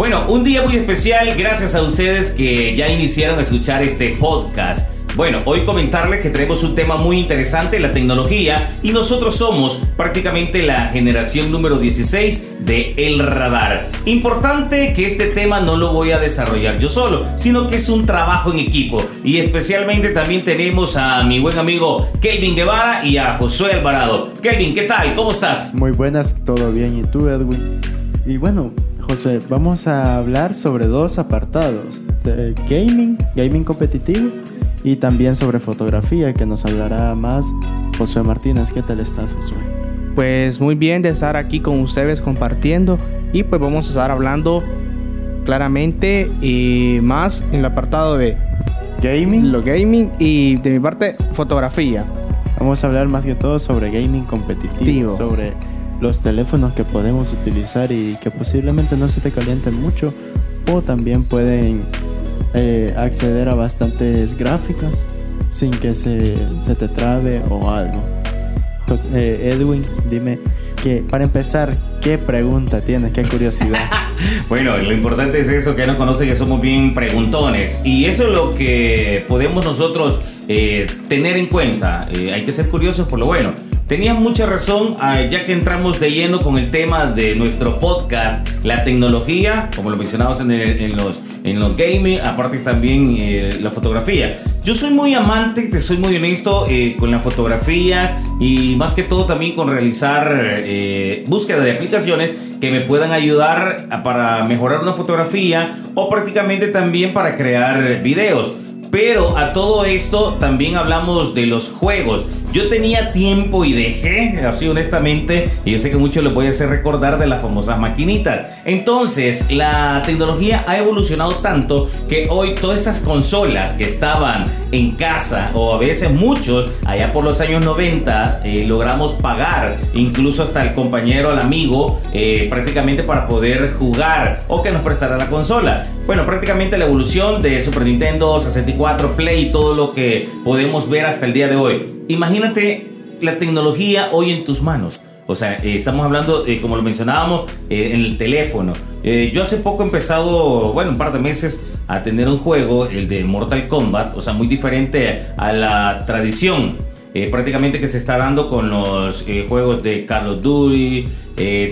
Bueno, un día muy especial gracias a ustedes que ya iniciaron a escuchar este podcast. Bueno, hoy comentarles que tenemos un tema muy interesante, la tecnología, y nosotros somos prácticamente la generación número 16 de El Radar. Importante que este tema no lo voy a desarrollar yo solo, sino que es un trabajo en equipo. Y especialmente también tenemos a mi buen amigo Kelvin Guevara y a Josué Alvarado. Kelvin, ¿qué tal? ¿Cómo estás? Muy buenas, todo bien. ¿Y tú, Edwin? Y bueno, José, vamos a hablar sobre dos apartados. De gaming, gaming competitivo y también sobre fotografía, que nos hablará más José Martínez. ¿Qué tal estás, José? Pues muy bien de estar aquí con ustedes compartiendo y pues vamos a estar hablando claramente y más en el apartado de gaming, lo gaming y de mi parte fotografía. Vamos a hablar más que todo sobre gaming competitivo, sobre los teléfonos que podemos utilizar y que posiblemente no se te calienten mucho o también pueden eh, acceder a bastantes gráficas sin que se, se te trabe o algo. eh, Edwin, dime que para empezar, ¿qué pregunta tienes? ¿Qué curiosidad? bueno, lo importante es eso, que nos conoce que somos bien preguntones. Y eso es lo que podemos nosotros eh, tener en cuenta. Hay que ser curiosos por lo bueno. Tenías mucha razón, ah, ya que entramos de lleno con el tema de nuestro podcast, la tecnología, como lo mencionamos en, el- los, en los gaming, aparte también eh, la fotografía. Yo soy muy amante, te soy muy honesto, eh, con la fotografía y más que todo también con realizar eh, búsqueda de aplicaciones que me puedan ayudar para mejorar una fotografía o prácticamente también para crear videos. Pero a todo esto también hablamos de los juegos. Yo tenía tiempo y dejé, así honestamente, y yo sé que muchos les voy a hacer recordar de las famosas maquinitas. Entonces, la tecnología ha evolucionado tanto que hoy todas esas consolas que estaban en casa, o a veces muchos, allá por los años 90, eh, logramos pagar, incluso hasta el compañero, al amigo, eh, prácticamente para poder jugar o que nos prestara la consola. Bueno, prácticamente la evolución de Super Nintendo, 64, Play y todo lo que podemos ver hasta el día de hoy. Imagínate la tecnología hoy en tus manos. O sea, eh, estamos hablando, eh, como lo mencionábamos, eh, en el teléfono. Yo hace poco he empezado, bueno, un par de meses a tener un juego, el de Mortal Kombat, o sea, muy diferente a la tradición prácticamente que se está dando con los juegos de Call of Duty,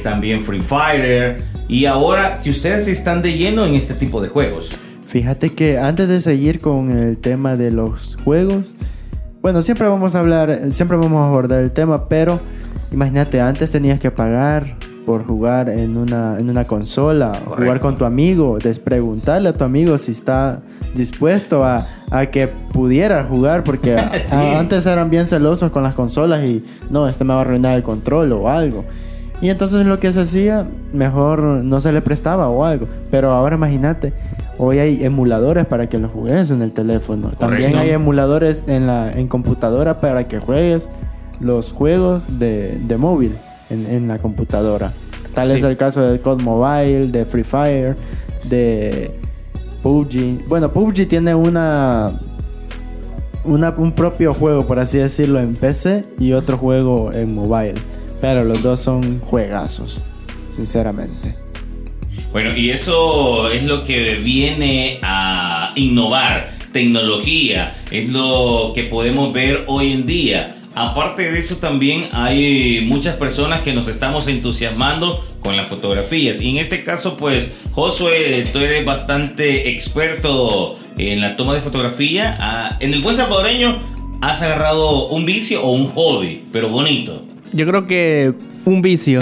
también Free Fire, y ahora que ustedes están de lleno en este tipo de juegos. Fíjate que antes de seguir con el tema de los juegos, bueno, siempre vamos a hablar, siempre vamos a abordar el tema, pero imagínate, antes tenías que pagar por jugar en una, en una consola, Correcto. jugar con tu amigo, preguntarle a tu amigo si está dispuesto a, a que pudiera jugar, porque Sí. a- antes eran bien celosos con las consolas y no, este me va a arruinar el control o algo. Y entonces lo que se hacía, mejor no se le prestaba o algo. Pero ahora imagínate, hoy hay emuladores para que lo juegues en el teléfono. También hay emuladores en, la, en computadora para que juegues los juegos de, de móvil en, en la computadora. Tal Sí. es el caso de COD Mobile, de Free Fire, de PUBG. Bueno, PUBG tiene una, una, un propio juego, por así decirlo, en PC y otro juego en mobile. Pero los dos son juegazos, sinceramente. Bueno, y eso es lo que viene a innovar, tecnología, es lo que podemos ver hoy en día. Aparte de eso también hay muchas personas que nos estamos entusiasmando con las fotografías. Y en este caso, pues, Josué, tú eres bastante experto en la toma de fotografía. Ah, en el buen salvadoreño has agarrado un vicio o un hobby, pero bonito. Yo creo que un vicio.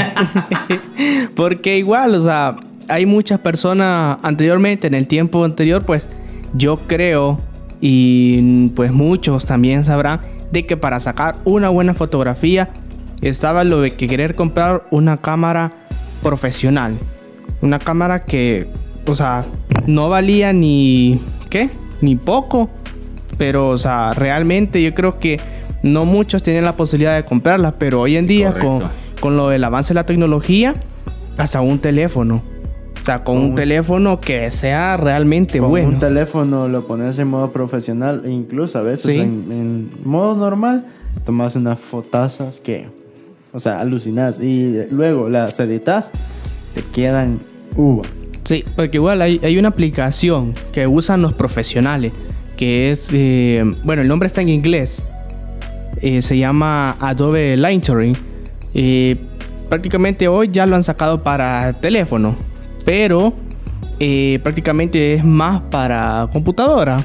Porque igual, o sea, hay muchas personas anteriormente, en el tiempo anterior, pues yo creo, y pues muchos también sabrán, de que para sacar una buena fotografía estaba lo de que querer comprar una cámara profesional. Una cámara que, o sea, no valía ni, ¿qué? Ni poco. Pero, o sea, realmente yo creo que no muchos tienen la posibilidad de comprarla. Pero hoy en día, con, con lo del avance de la tecnología, hasta un teléfono. O sea, con, un, teléfono que sea realmente con bueno. Un teléfono lo pones en modo profesional e incluso a veces en, en, modo normal tomas unas fotazas que, o sea, alucinas y luego las editas, te quedan uva. Sí, porque igual hay, hay una aplicación que usan los profesionales que es, eh, bueno, el nombre está en inglés, eh, se llama Adobe Lightroom. Eh, prácticamente hoy ya lo han sacado para teléfono, pero eh, prácticamente es más para computadora.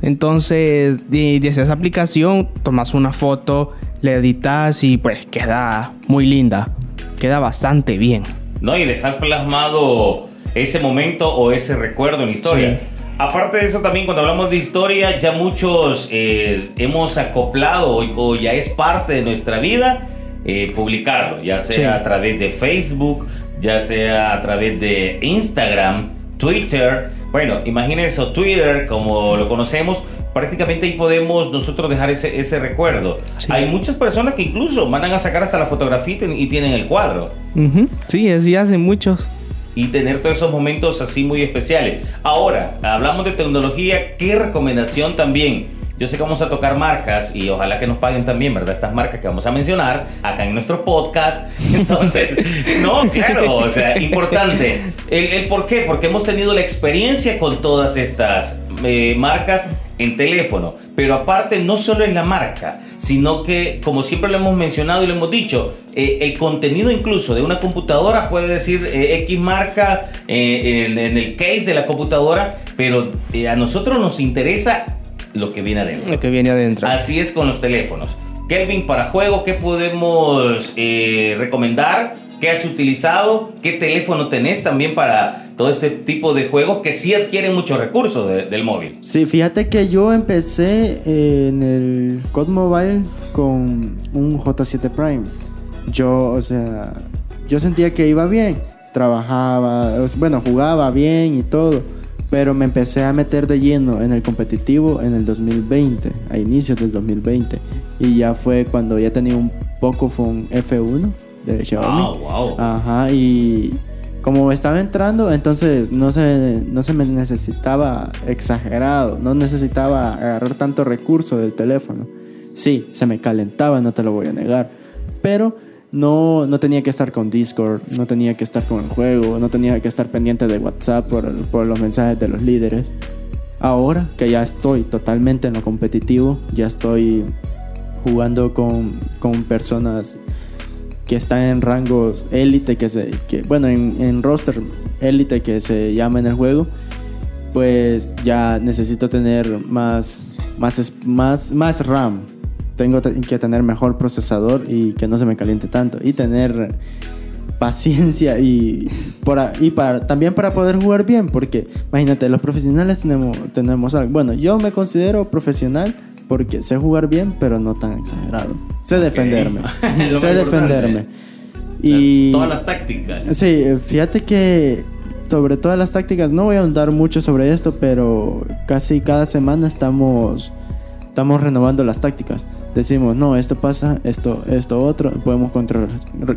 Entonces, desde esa aplicación tomas una foto, le editas y pues queda muy linda. Queda bastante bien. No, y dejas plasmado ese momento o ese recuerdo en la historia. Sí. Aparte de eso, también cuando hablamos de historia, ya muchos eh, hemos acoplado o, ya es parte de nuestra vida eh, publicarlo, ya sea sí. a través de Facebook, ya sea a través de Instagram, Twitter. Bueno, imagínense Twitter como lo conocemos, prácticamente ahí podemos nosotros dejar ese, ese recuerdo. Sí. Hay muchas personas que incluso mandan a sacar hasta la fotografía y tienen el cuadro. Uh -huh. Sí, así hacen muchos y tener todos esos momentos así muy especiales. Ahora, hablamos de tecnología, ¿qué recomendación también? Yo sé que vamos a tocar marcas y ojalá que nos paguen también, ¿verdad? Estas marcas que vamos a mencionar acá en nuestro podcast. Entonces, no, claro, o sea, importante. El, por qué? Porque hemos tenido la experiencia con todas estas eh, marcas en teléfono. Pero aparte, no solo es la marca, sino que, como siempre lo hemos mencionado y lo hemos dicho, eh, el contenido incluso de una computadora puede decir eh, X marca eh, en, en, el case de la computadora, pero a nosotros nos interesa lo que viene adentro. Lo que viene adentro. Así es con los teléfonos. Kelvin, para juego, ¿qué podemos recomendar? ¿Qué has utilizado? ¿Qué teléfono tenés también para todo este tipo de juegos que sí adquieren muchos recursos de, del móvil? Sí, fíjate que yo empecé en el COD Mobile con un J7 Prime. Yo, o sea, yo sentía que iba bien. Trabajaba, bueno, jugaba bien y todo. Pero me empecé a meter de lleno en el competitivo en el 2020, a inicios del 2020. Y ya fue cuando ya tenía un Pocophone F1 de Xiaomi. Wow, wow. Ajá, y como estaba entrando, entonces no se, no se me necesitaba exagerado, no necesitaba agarrar tanto recurso del teléfono. Sí, se me calentaba, no te lo voy a negar, pero no, no tenía que estar con Discord, no tenía que estar con el juego, no tenía que estar pendiente de WhatsApp por, por los mensajes de los líderes. Ahora que ya estoy totalmente en lo competitivo, ya estoy jugando con, con personas que están en rangos élite, que se, que, bueno, en, en roster élite que se llama en el juego, pues ya necesito tener más, más, más, más RAM. Tengo que tener mejor procesador y que no se me caliente tanto. Y tener paciencia y, por, y para, también para poder jugar bien, porque imagínate, los profesionales tenemos, tenemos algo. Bueno, yo me considero profesional porque sé jugar bien, pero no tan exagerado. Sé defenderme. Sé defenderme. Y todas las tácticas. Sí, fíjate que sobre todas las tácticas no voy a ahondar mucho sobre esto, pero casi cada semana estamos estamos renovando las tácticas. Decimos, no, esto pasa, esto, esto otro, podemos contra,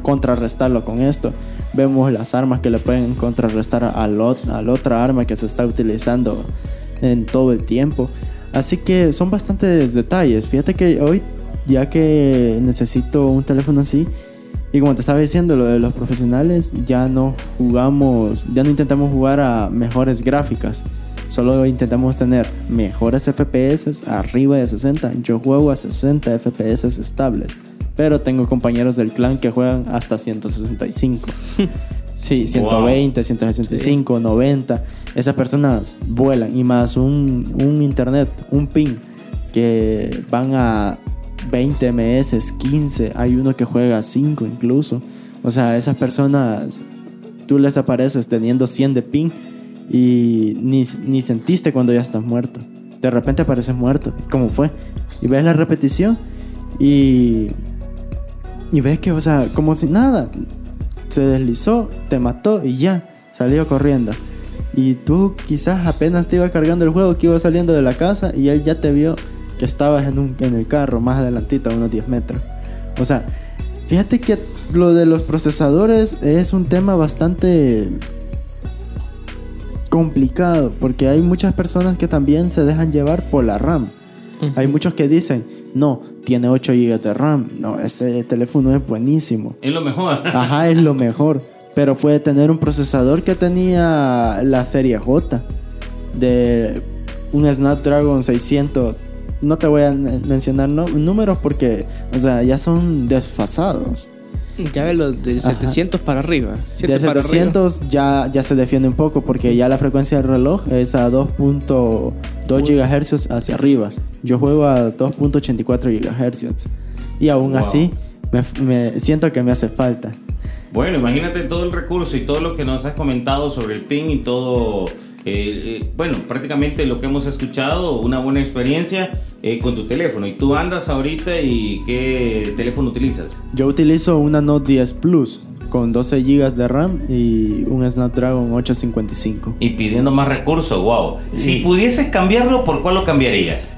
contrarrestarlo con esto. Vemos las armas que le pueden contrarrestar al, al otra arma que se está utilizando en todo el tiempo. Así que son bastantes detalles. Fíjate que hoy, ya que necesito un teléfono así, y como te estaba diciendo, lo de los profesionales, ya no jugamos, ya no intentamos jugar a mejores gráficas. Solo intentamos tener mejores FPS arriba de 60. Yo juego a 60 FPS estables. Pero tengo compañeros del clan que juegan hasta 165. Sí, 120, wow. 165, sí. 90. Esas personas vuelan. Y más un, un internet, un ping, que van a 20 ms, 15. Hay uno que juega a 5 incluso. O sea, esas personas, tú les apareces teniendo 100 de ping y ni, ni sentiste cuando ya estás muerto. De repente apareces muerto. ¿Cómo fue? Y ves la repetición y, y ves que, o sea, como si nada se deslizó, te mató y ya. salió corriendo. Y tú quizás apenas te iba cargando el juego, que iba saliendo de la casa y él ya te vio que estabas en, un, en el carro más adelantito, a unos 10 metros. O sea, fíjate que lo de los procesadores es un tema bastante complicado porque hay muchas personas que también se dejan llevar por la RAM. Hay muchos que dicen, no, tiene 8 GB de RAM. No, este teléfono es buenísimo. Es lo mejor. Ajá, es lo mejor. Pero puede tener un procesador que tenía la serie J de un Snapdragon 600. No te voy a mencionar números porque, o sea, ya son desfasados. Ya ve los de 700 para arriba. De 700 Ya, ya se defiende un poco porque ya la frecuencia del reloj es a 2.2 GHz hacia arriba. Yo juego a 2.84 GHz. Y aún así, me, siento que me hace falta. Bueno, imagínate todo el recurso y todo lo que nos has comentado sobre el ping y todo eh, eh, bueno, prácticamente lo que hemos escuchado, una buena experiencia eh, con tu teléfono. ¿Y tú andas ahorita y qué teléfono utilizas? Yo utilizo una Note 10 Plus con 12 GB de RAM y un Snapdragon 855. Y pidiendo más recursos, wow. Si pudieses cambiarlo, ¿por cuál lo cambiarías?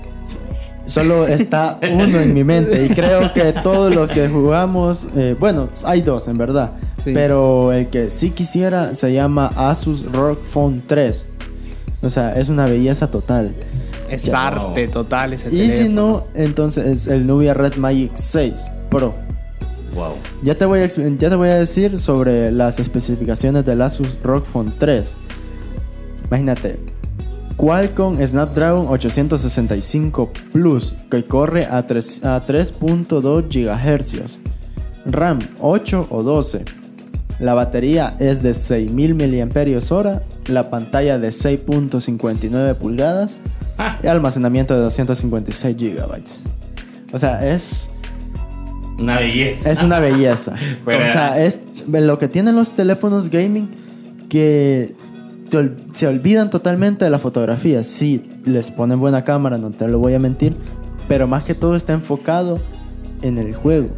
Solo está uno en mi mente y creo que todos los que jugamos, bueno, hay dos en verdad, pero el que sí quisiera se llama Asus ROG Phone 3. O sea, es una belleza total. Es arte total ese Y si no, entonces el Nubia Red Magic 6 Pro. Wow. Ya te voy a, ya te voy a decir sobre las especificaciones del Asus ROG Phone 3. Imagínate. Qualcomm Snapdragon 865 Plus que corre a 3.2 GHz. RAM 8 o 12. La batería es de 6000 mAh la pantalla de 6.59 pulgadas ah. y almacenamiento de 256 gigabytes. O sea, es... Una belleza. Es una belleza. o sea, es lo que tienen los teléfonos gaming que se olvidan totalmente de la fotografía. Sí, les ponen buena cámara, no te lo voy a mentir, pero más que todo está enfocado en el juego.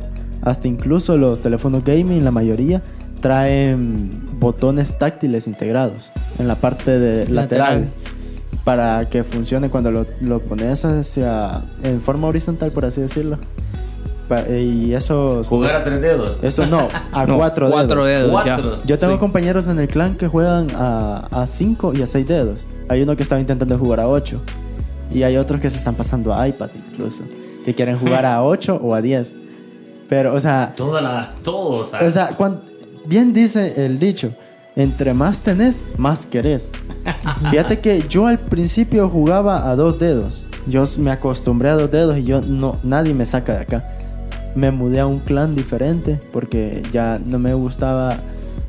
Hasta incluso los teléfonos gaming, la mayoría, traen botones táctiles integrados en la parte de lateral, para que funcione cuando lo, lo, pones hacia en forma horizontal por así decirlo y eso jugar a tres dedos. eso no a cuatro, dedos, yo tengo compañeros en el clan que juegan a, a cinco y a seis dedos. Hay uno que estaba intentando jugar a ocho. Y hay otros que se están pasando a iPad incluso que quieren jugar a ocho o a diez. Pero o sea todas las todos o sea. cuando, bien dice el dicho entre más tenés, más querés. Fíjate que yo al principio jugaba a dos dedos. Yo me acostumbré a dos dedos y yo no, nadie me saca de acá. Me mudé a un clan diferente porque ya no me gustaba,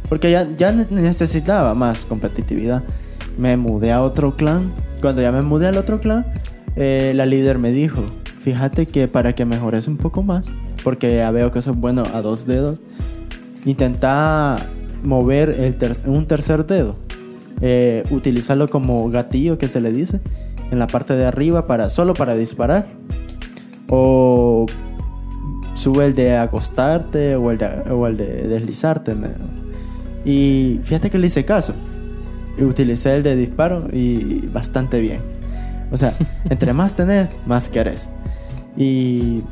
porque ya, ya necesitaba más competitividad. Me mudé a otro clan. Cuando ya me mudé al otro clan, eh, la líder me dijo, fíjate que para que mejores un poco más, porque ya veo que sos bueno a dos dedos, intenta mover el un tercer dedo. Eh, utilizarlo como gatillo que se le dice en la parte de arriba para solo para disparar o sube el de acostarte o el de, o el de deslizarte y fíjate que le hice caso. Utilicé el de disparo y bastante bien. O sea entre más tenés más querés. Y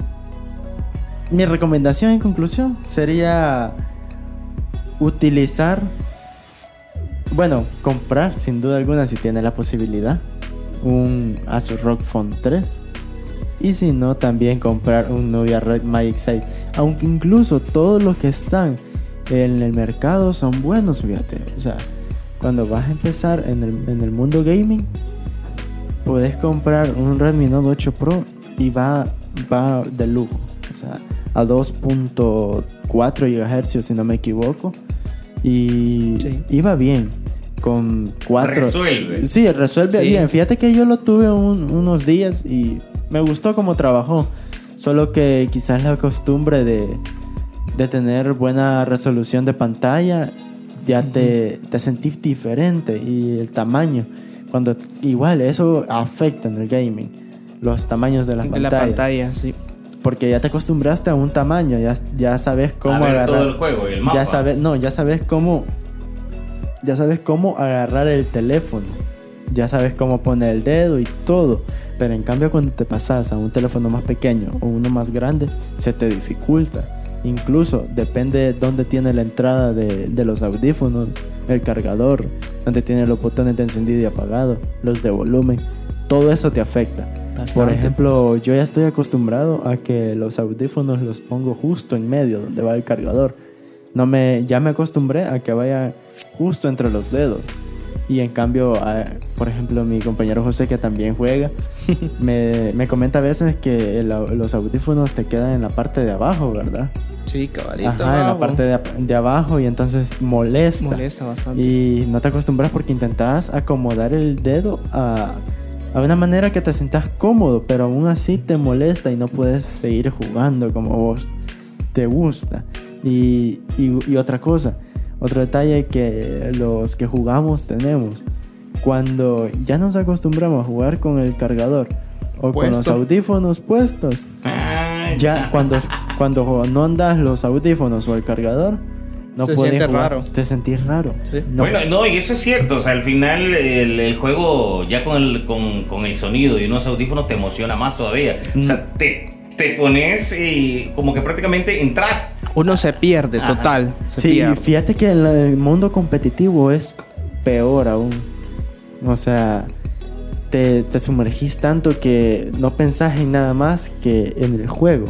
mi recomendación en conclusión sería utilizar, bueno, comprar sin duda alguna si tiene la posibilidad un Asus ROG Phone 3 y si no también comprar un Nubia Red Magic 6 aunque incluso todos los que están en el mercado son buenos fíjate o sea cuando vas a empezar en el, en el mundo gaming puedes comprar un Redmi Note 8 Pro y va, va de lujo o sea a 2.4 GHz si no me equivoco y iba bien. Con cuatro. Resuelve. Sí, resuelve bien. Fíjate que yo lo tuve unos días y me gustó cómo trabajó. Solo que quizás la costumbre de, de tener buena resolución de pantalla ya te, te sentís diferente y el tamaño. Cuando igual eso afecta en el gaming. Los tamaños de las de La pantalla, sí porque ya te acostumbraste a un tamaño, ya, ya sabes cómo agarrar. todo el juego y el mapa. Ya sabes, no, ya sabes cómo ya sabes cómo agarrar el teléfono, ya sabes cómo poner el dedo y todo. Pero en cambio cuando te pasas a un teléfono más pequeño o uno más grande, se te dificulta. Incluso depende de dónde tiene la entrada de, de, los audífonos, el cargador, donde tiene los botones de encendido y apagado, los de volumen. Todo eso te afecta. Por ejemplo, yo ya estoy acostumbrado a que los audífonos los pongo justo en medio, donde va el cargador. No me, ya me acostumbré a que vaya justo entre los dedos. Y en cambio, por ejemplo, mi compañero José, que también juega, me, me, comenta a veces que los audífonos te quedan en la parte de abajo, ¿verdad? Sí, cabalito. Ajá, en la parte de, de, abajo y entonces molesta. Molesta bastante. Y no te acostumbras porque intentas acomodar el dedo a, a una manera que te sientas cómodo, pero aún así te molesta y no puedes seguir jugando como vos te gusta. Y, y, y otra cosa, otro detalle que los que jugamos tenemos. Cuando ya nos acostumbramos a jugar con el cargador o con los audífonos puestos, ya cuando, cuando no andas los audífonos o el cargador, no se siente raro. Te sentís raro. Bueno, no, y eso es cierto. O sea, al final el, juego ya con el, con, con, el sonido y unos audífonos te emociona más todavía. O sea, mm. te, te pones y como que prácticamente entras. Uno se pierde, total. sí, fíjate que en el mundo competitivo es peor aún. O sea, te, te sumergís tanto que no pensás en nada más que en el juego.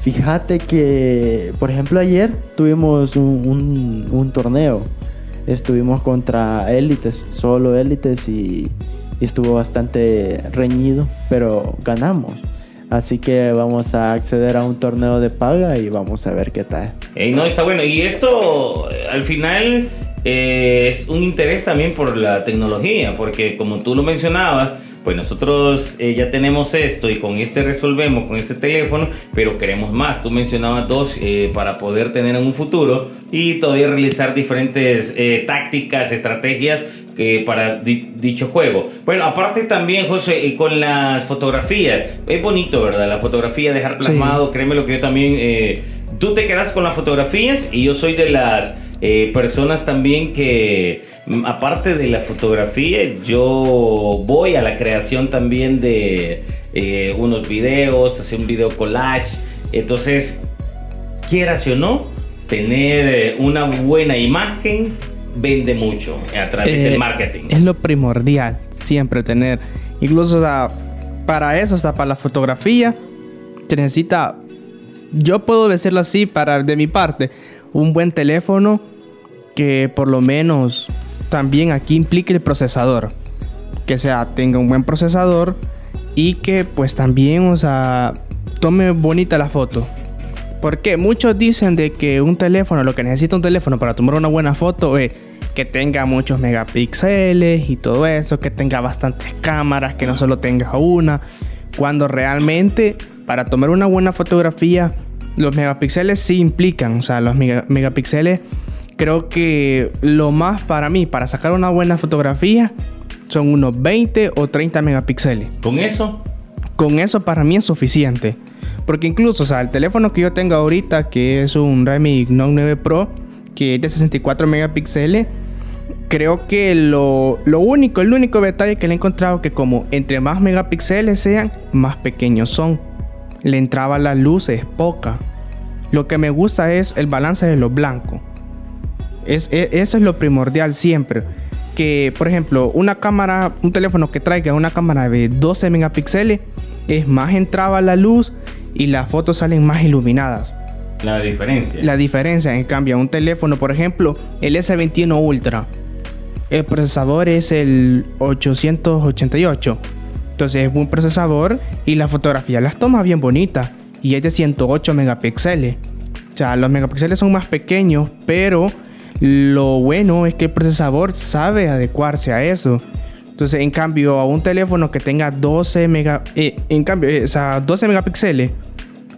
Fíjate que, por ejemplo, ayer tuvimos un, un, torneo. Estuvimos contra élites, solo élites, y, estuvo bastante reñido, pero ganamos. Así que vamos a acceder a un torneo de paga y vamos a ver qué tal. no, está bueno. Y esto, al final, eh, es un interés también por la tecnología, porque como tú lo mencionabas, pues nosotros eh, ya tenemos esto y con este resolvemos con este teléfono, pero queremos más. Tú mencionabas dos eh, para poder tener en un futuro y todavía realizar diferentes eh, tácticas, estrategias para dicho juego. Bueno, aparte también, José, con las fotografías, es bonito, ¿verdad? La fotografía, dejar plasmado, créeme lo que yo también, tú te quedas con las fotografías y yo soy de las eh, personas también que, mm, aparte de la fotografía, yo voy a la creación también de eh, unos videos, hacer un video collage. Entonces, quieras o no, tener eh, una buena imagen vende mucho a través del marketing. Es lo primordial, siempre tener. Incluso para eso, hasta para la fotografía, se necesita, yo puedo decirlo así, para de mi parte, un buen teléfono que por lo menos también aquí implique el procesador. Que sea, tenga un buen procesador y que pues también, o sea, tome bonita la foto. Porque muchos dicen de que un teléfono, lo que necesita un teléfono para tomar una buena foto es que tenga muchos megapíxeles y todo eso, que tenga bastantes cámaras, que no solo tenga una. Cuando realmente para tomar una buena fotografía los megapíxeles sí implican, o sea, los megapíxeles creo que lo más para mí, para sacar una buena fotografía, son unos 20 o 30 megapíxeles. ¿Con eso? Con eso para mí es suficiente. Porque incluso, o sea, el teléfono que yo tengo ahorita, que es un Redmi Note 9 Pro, que es de 64 megapíxeles, creo que lo, lo, único, el único detalle que le he encontrado que como entre más megapíxeles sean, más pequeños son. Le entraba la luz es poca. Lo que me gusta es el balance de lo blanco. Es, e, eso es lo primordial siempre. Que, por ejemplo, una cámara, un teléfono que traiga una cámara de 12 megapíxeles, es más entraba la luz y las fotos salen más iluminadas. La diferencia. La diferencia, en cambio, un teléfono, por ejemplo, el S21 Ultra, el procesador es el 888. Entonces es buen procesador y la fotografía las toma bien bonitas y es de 108 megapíxeles. O sea, los megapíxeles son más pequeños, pero lo bueno es que el procesador sabe adecuarse a eso. Entonces, en cambio, a un teléfono que tenga 12 mega, eh, en cambio, eh, o sea, 12 megapíxeles,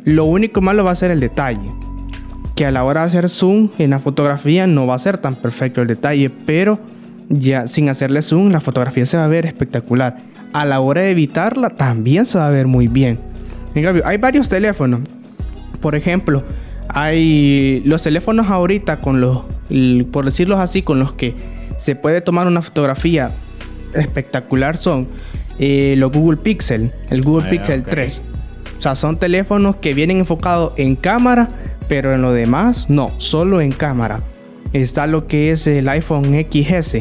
lo único malo va a ser el detalle. Que a la hora de hacer zoom en la fotografía no va a ser tan perfecto el detalle, pero ya sin hacerle zoom la fotografía se va a ver espectacular. A la hora de evitarla también se va a ver muy bien. En cambio, hay varios teléfonos. Por ejemplo, hay los teléfonos ahorita con los por decirlo así, con los que se puede tomar una fotografía espectacular son eh, los Google Pixel, el Google ah, Pixel 3. O sea, son teléfonos que vienen enfocados en cámara, pero en lo demás, no, solo en cámara. Está lo que es el iPhone XS.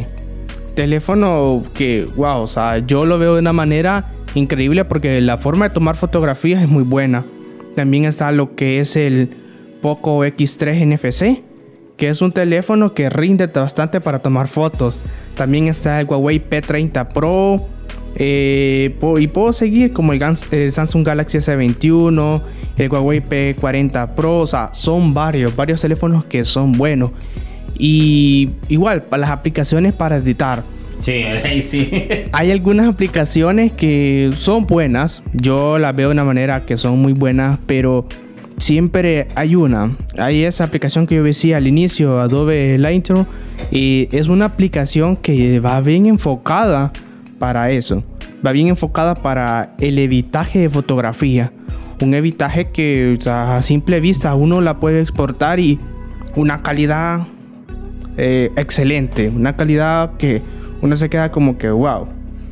Teléfono que, wow, o sea, yo lo veo de una manera increíble porque la forma de tomar fotografías es muy buena. También está lo que es el Poco X3 NFC, que es un teléfono que rinde bastante para tomar fotos. También está el Huawei P30 Pro, eh, y puedo seguir como el, Samsung Galaxy S21, el Huawei P40 Pro, o sea, son varios, varios teléfonos que son buenos. Y igual, las aplicaciones para editar. Sí, ahí sí. Hay algunas aplicaciones que son buenas, yo las veo de una manera que son muy buenas, pero siempre hay una. Hay esa aplicación que yo decía al inicio, Adobe Lightroom, y es una aplicación que va bien enfocada para eso. Va bien enfocada para el evitaje de fotografía. Un evitaje que a simple vista uno la puede exportar y una calidad eh, excelente. Una calidad que uno se queda como que wow.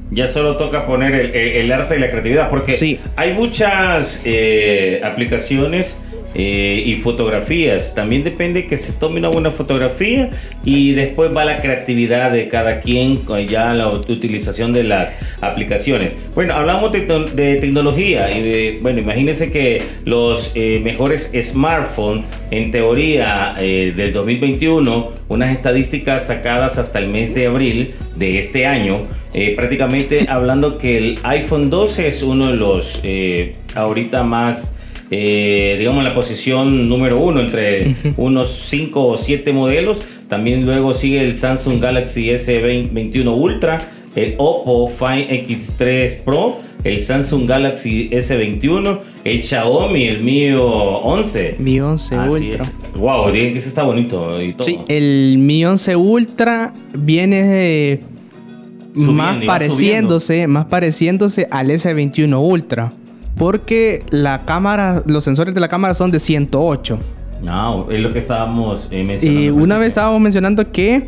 Ya solo toca poner el, arte y la creatividad, porque hay muchas eh, aplicaciones eh, y fotografías. También depende que se tome una buena fotografía y después va la creatividad de cada quien, ya la utilización de las aplicaciones. Bueno, hablamos de, tecnología y bueno, imagínense que los eh, mejores smartphones, en teoría eh, del 2021, unas estadísticas sacadas hasta el mes de abril de este año, prácticamente hablando que el iPhone 12 es uno de los ahorita más eh, digamos, la posición número uno entre unos 5 o 7 modelos. También luego sigue el Samsung Galaxy S21 Ultra, el Oppo Find X3 Pro, el Samsung Galaxy S21, el Xiaomi, el mío 11. Mi 11 Ultra. Wow, que ese está bonito y todo. Sí, el Mi 11 Ultra viene más pareciéndose, más pareciéndose al S21 Ultra porque la cámara, los sensores de la cámara son de 108. No, es lo que estábamos eh, mencionando. Y una vez estábamos mencionando que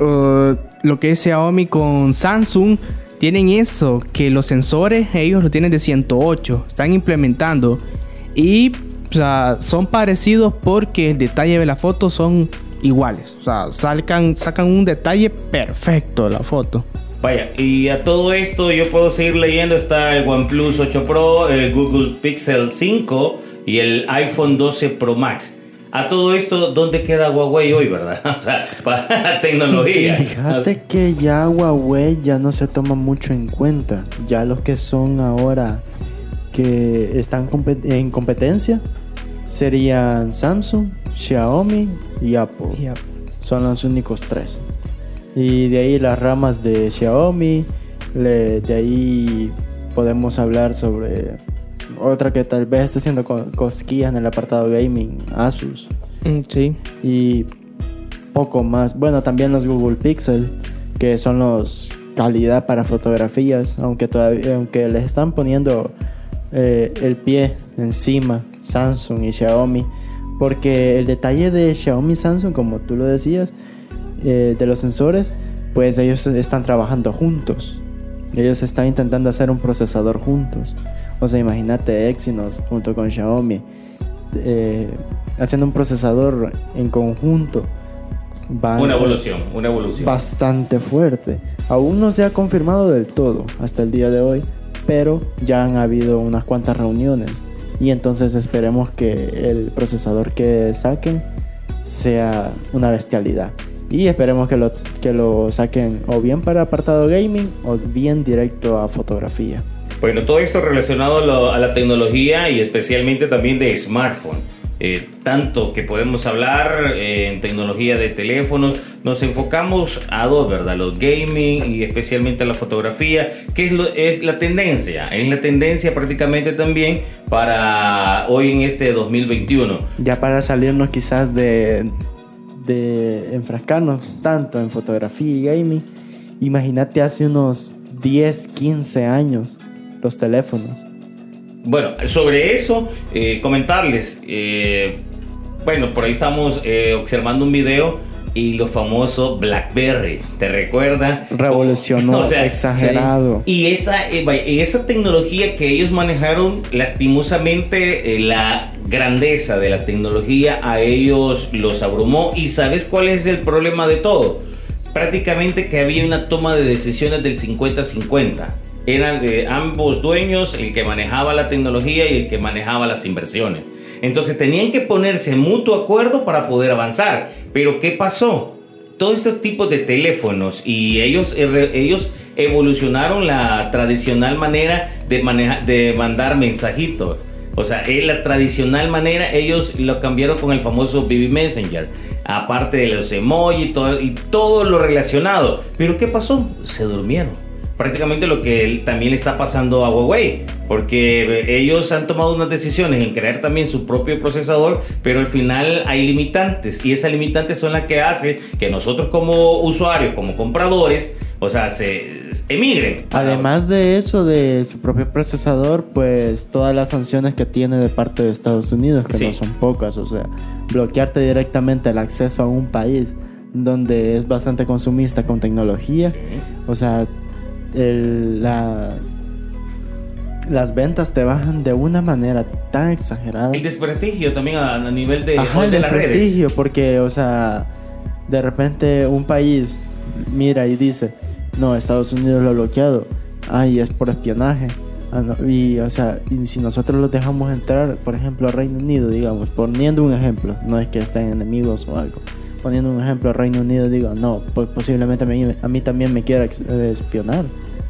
uh, lo que es Xiaomi con Samsung tienen eso, que los sensores ellos lo tienen de 108, están implementando y o sea, son parecidos porque el detalle de la foto son iguales, o sea, sacan, sacan un detalle perfecto de la foto. Vaya, y a todo esto yo puedo seguir leyendo. Está el OnePlus 8 Pro, el Google Pixel 5 y el iPhone 12 Pro Max. A todo esto, ¿dónde queda Huawei hoy, verdad? O sea, para la tecnología. fíjate que ya Huawei ya no se toma mucho en cuenta. Ya los que son ahora que están en competencia serían Samsung, Xiaomi y Apple. Son los únicos tres. Y de ahí las ramas de Xiaomi. de ahí podemos hablar sobre otra que tal vez esté haciendo cosquillas en el apartado gaming, Asus. Mm, sí. Y poco más. Bueno, también los Google Pixel, que son los calidad para fotografías, aunque todavía, aunque les están poniendo eh, el pie encima Samsung y Xiaomi, porque el detalle de Xiaomi y Samsung, como tú lo decías, eh, de los sensores, pues ellos están trabajando juntos. Ellos están intentando hacer un procesador juntos. O sea, imagínate Exynos junto con Xiaomi eh, haciendo un procesador en conjunto. una evolución, una evolución. Bastante fuerte. Aún no se ha confirmado del todo hasta el día de hoy, pero ya han habido unas cuantas reuniones. Y entonces esperemos que el procesador que saquen sea una bestialidad. Y esperemos que lo, que lo saquen o bien para apartado gaming o bien directo a fotografía. Bueno, todo esto relacionado a, la tecnología y especialmente también de smartphone. Eh, tanto que podemos hablar eh, en tecnología de teléfonos, nos enfocamos a dos, ¿verdad? Los gaming y especialmente a la fotografía, que es, lo, es la tendencia, es la tendencia prácticamente también para hoy en este 2021. Ya para salirnos quizás de, de enfrascarnos tanto en fotografía y gaming, imagínate hace unos 10, 15 años los teléfonos. Bueno, sobre eso, eh, comentarles, eh, bueno, por ahí estamos eh, observando un video y lo famoso BlackBerry. ¿Te recuerda? Revolucionó, o sea, exagerado. Y esa, eh, esa tecnología que ellos manejaron, lastimosamente, eh, la grandeza de la tecnología a ellos los abrumó. ¿Y sabes cuál es el problema de todo? Prácticamente que había una toma de decisiones del 50-50 eran de ambos dueños el que manejaba la tecnología y el que manejaba las inversiones. Entonces tenían que ponerse en mutuo acuerdo para poder avanzar. Pero ¿qué pasó? Todos estos tipos de teléfonos y ellos, eh, ellos evolucionaron la tradicional manera de, de mandar mensajitos. O sea, la tradicional manera, ellos lo cambiaron con el famoso BB Messenger. Aparte de los emojis y todo, y todo lo relacionado. Pero ¿qué pasó? Se durmieron prácticamente lo que también le está pasando a Huawei, porque ellos han tomado unas decisiones en crear también su propio procesador, pero al final hay limitantes y esas limitantes son las que hacen que nosotros como usuarios, como compradores, o sea, se emigren. Además de eso, de su propio procesador, pues todas las sanciones que tiene de parte de Estados Unidos, que no son pocas, o sea, bloquearte directamente el acceso a un país donde es bastante consumista con tecnología, o sea, las, las ventas te bajan de una manera tan exagerada. El desprestigio también a, nivel de, Ajá, el desprestigio, porque, o sea, de repente un país mira y dice, no, Estados Unidos lo ha bloqueado, ay, es por espionaje. Ah, y, o sea, y si nosotros los dejamos entrar, por ejemplo, a Reino Unido, digamos, poniendo un ejemplo, no es que estén enemigos o algo, poniendo un ejemplo, Reino Unido digo, no, pues posiblemente a mí, a mí también me quiera eh, espionar,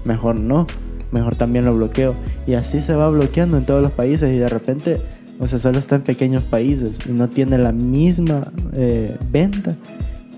mejor no, mejor también lo bloqueo. Y así se va bloqueando en todos los países y de repente, o sea, solo está en pequeños países y no tiene la misma eh, venta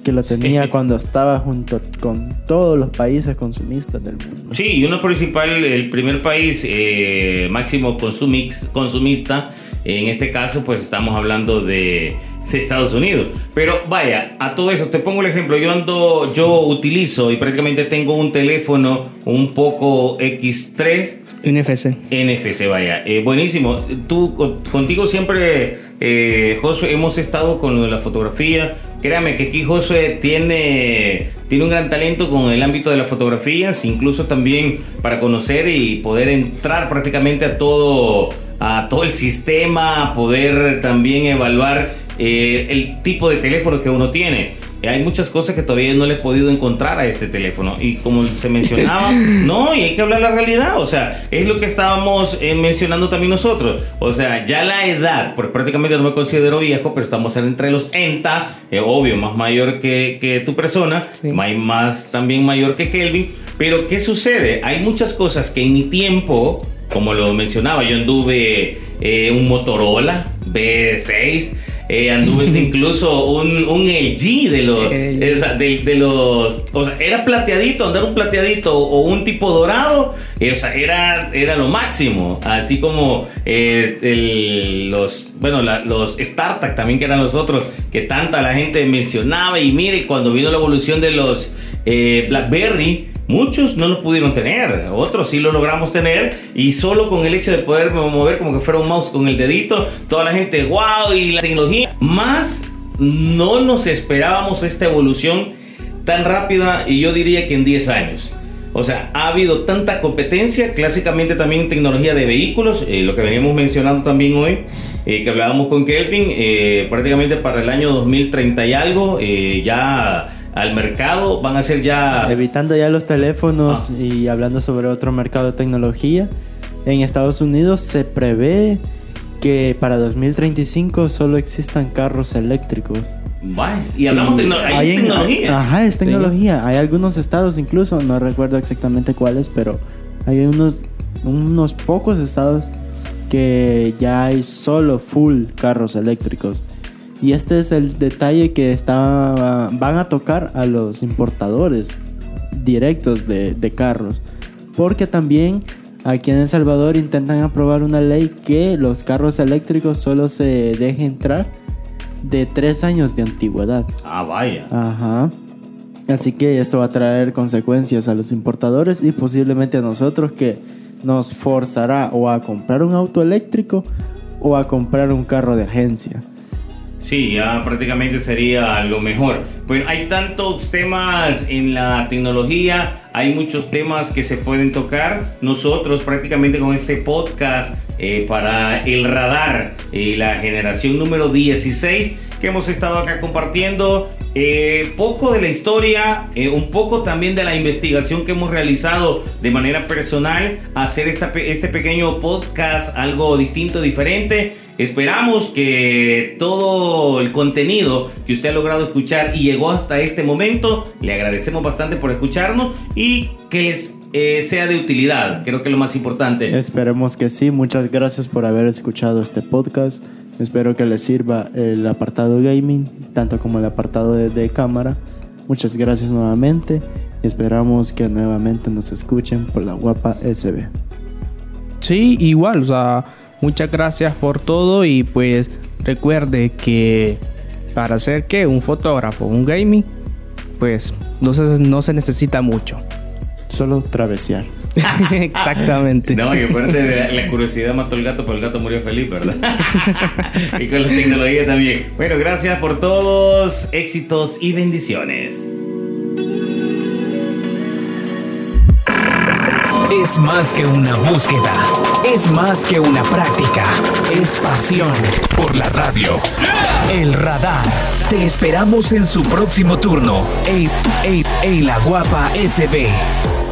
que lo tenía cuando estaba junto con todos los países consumistas del mundo. Sí, y uno principal, el primer país eh, máximo consumix, consumista, en este caso pues estamos hablando de de Estados Unidos. Pero vaya, a todo eso, te pongo el ejemplo, yo ando, yo utilizo y prácticamente tengo un teléfono un poco X3. NFC. NFC, vaya. Eh, buenísimo. Tú, contigo siempre, eh, Josué, hemos estado con la fotografía. Créame que aquí Josué tiene, tiene un gran talento con el ámbito de las fotografías, incluso también para conocer y poder entrar prácticamente a todo, a todo el sistema, poder también evaluar eh, el tipo de teléfono que uno tiene. Hay muchas cosas que todavía no le he podido encontrar a este teléfono. Y como se mencionaba, no, y hay que hablar la realidad. O sea, es lo que estábamos eh, mencionando también nosotros. O sea, ya la edad, porque prácticamente no me considero viejo, pero estamos entre los ENTA, eh, obvio, más mayor que, que tu persona, más, más también mayor que Kelvin. Pero ¿qué sucede? Hay muchas cosas que en mi tiempo, como lo mencionaba, yo anduve un Motorola B6 eh, anduve incluso un, un LG de los, de, los, o sea, era plateadito, andar un plateadito o un tipo dorado, eh, o sea, era, era lo máximo, así como eh, los, bueno, los StarTAC también que eran los otros que tanta la gente mencionaba y mire, cuando vino la evolución de los BlackBerry, Muchos no lo pudieron tener, otros sí lo logramos tener y solo con el hecho de poder mover como que fuera un mouse con el dedito, toda la gente, wow, y la tecnología, más no nos esperábamos esta evolución tan rápida y yo diría que en 10 años. O sea, ha habido tanta competencia, clásicamente también en tecnología de vehículos, eh, lo que veníamos mencionando también hoy, eh, que hablábamos con Kelvin, eh, prácticamente para el año 2030 y algo, ya al mercado, van a ser ya... Evitando ya los teléfonos ah. y hablando sobre otro mercado de tecnología, en Estados Unidos se prevé que para 2035 solo existan carros eléctricos. y hablamos de tecnología. Ajá, es tecnología. Hay algunos estados incluso, no recuerdo exactamente cuáles, pero hay unos, unos pocos estados que ya hay solo full carros eléctricos. Y este es el detalle que está, van a tocar a los importadores directos de, carros. Porque también aquí en El Salvador intentan aprobar una ley que los carros eléctricos solo se deje entrar de tres años de antigüedad. Ah, vaya. Ajá. Así que esto va a traer consecuencias a los importadores y posiblemente a nosotros que nos forzará o a comprar un auto eléctrico o a comprar un carro de agencia. Sí, ya prácticamente sería lo mejor. Bueno, hay tantos temas en la tecnología, hay muchos temas que se pueden tocar. Nosotros prácticamente con este podcast eh, para el radar, eh, la generación número 16, que hemos estado acá compartiendo eh, poco de la historia, un poco también de la investigación que hemos realizado de manera personal, hacer esta, este pequeño podcast algo distinto, diferente Esperamos que todo el contenido que usted ha logrado escuchar y llegó hasta este momento, le agradecemos bastante por escucharnos y que les eh, sea de utilidad. Creo que es lo más importante. Esperemos que sí. Muchas gracias por haber escuchado este podcast. Espero que les sirva el apartado gaming, tanto como el apartado de, de cámara. Muchas gracias nuevamente y esperamos que nuevamente nos escuchen por la guapa SB. Sí, igual, o sea Muchas gracias por todo y pues recuerde que para ser que un fotógrafo, un gaming, pues no se, no se necesita mucho. Solo travesear. Exactamente. No, y aparte la curiosidad mató al gato, pero el gato murió feliz, ¿verdad? y con la tecnología también. Bueno, gracias por todos, éxitos y bendiciones. Es más que una búsqueda, es más que una práctica, es pasión por la radio. El radar. Te esperamos en su próximo turno. En, en la guapa SB.